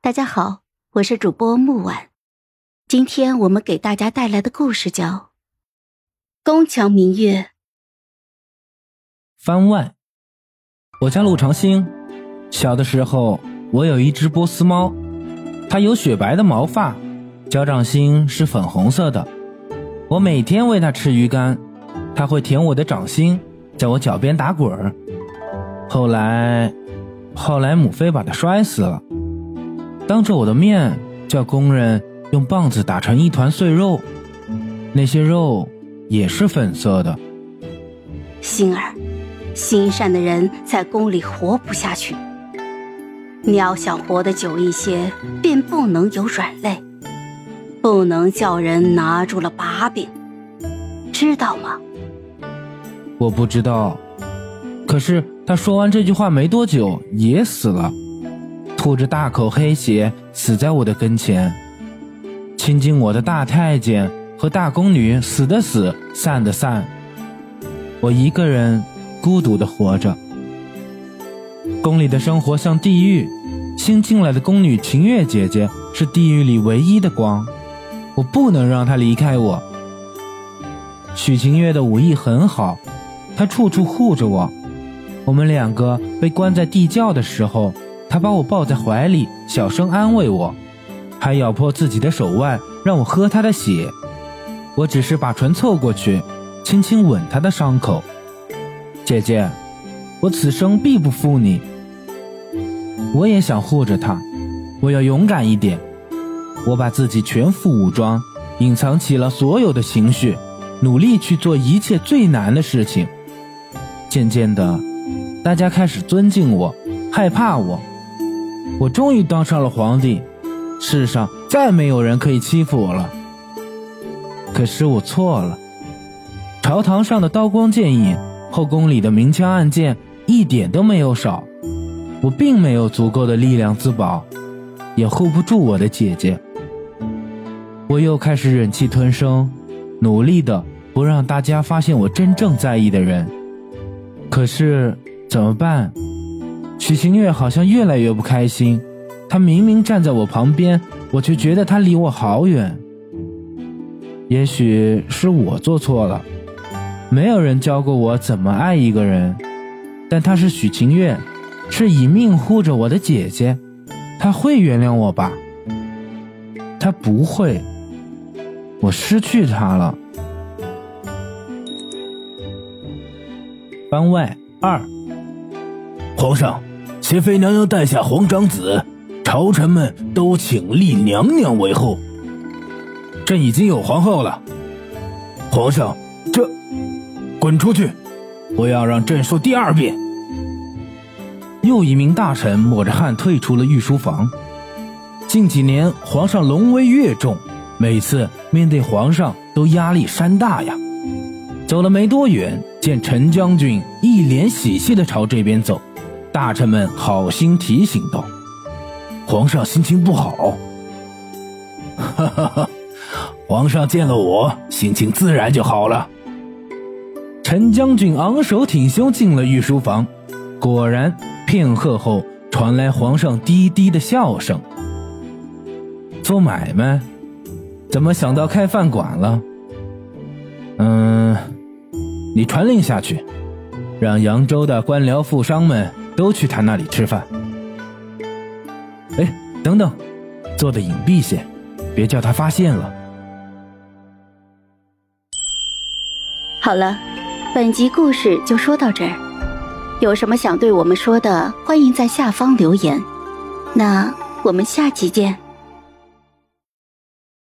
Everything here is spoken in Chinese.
大家好，我是主播木婉。今天我们给大家带来的故事叫《宫墙明月》。番外，我叫陆长兴。小的时候，我有一只波斯猫，它有雪白的毛发，脚掌心是粉红色的。我每天喂它吃鱼干，它会舔我的掌心，在我脚边打滚儿。后来，后来母妃把它摔死了。当着我的面，叫工人用棒子打成一团碎肉，那些肉也是粉色的。星儿，心善的人在宫里活不下去。你要想活得久一些，便不能有软肋，不能叫人拿住了把柄，知道吗？我不知道。可是他说完这句话没多久，也死了。吐着大口黑血，死在我的跟前。亲近我的大太监和大宫女死的死，散的散。我一个人孤独的活着。宫里的生活像地狱，新进来的宫女晴月姐姐是地狱里唯一的光，我不能让她离开我。许晴月的武艺很好，她处处护着我。我们两个被关在地窖的时候。他把我抱在怀里，小声安慰我，还咬破自己的手腕，让我喝他的血。我只是把唇凑过去，轻轻吻他的伤口。姐姐，我此生必不负你。我也想护着他，我要勇敢一点。我把自己全副武装，隐藏起了所有的情绪，努力去做一切最难的事情。渐渐的，大家开始尊敬我，害怕我。我终于当上了皇帝，世上再没有人可以欺负我了。可是我错了，朝堂上的刀光剑影，后宫里的明枪暗箭，一点都没有少。我并没有足够的力量自保，也护不住我的姐姐。我又开始忍气吞声，努力的不让大家发现我真正在意的人。可是怎么办？许晴月好像越来越不开心，她明明站在我旁边，我却觉得她离我好远。也许是我做错了，没有人教过我怎么爱一个人，但她是许晴月，是以命护着我的姐姐，她会原谅我吧？她不会，我失去她了。番外二，皇上。谢妃娘娘诞下皇长子，朝臣们都请立娘娘为后。朕已经有皇后了。皇上，这，滚出去！我要让朕说第二遍。又一名大臣抹着汗退出了御书房。近几年皇上龙威越重，每次面对皇上都压力山大呀。走了没多远，见陈将军一脸喜气的朝这边走。大臣们好心提醒道：“皇上心情不好。”哈哈哈！皇上见了我，心情自然就好了。陈将军昂首挺胸进了御书房，果然片刻后传来皇上低低的笑声。做买卖？怎么想到开饭馆了？嗯，你传令下去，让扬州的官僚富商们。都去他那里吃饭。哎，等等，做的隐蔽些，别叫他发现了。好了，本集故事就说到这儿。有什么想对我们说的，欢迎在下方留言。那我们下集见。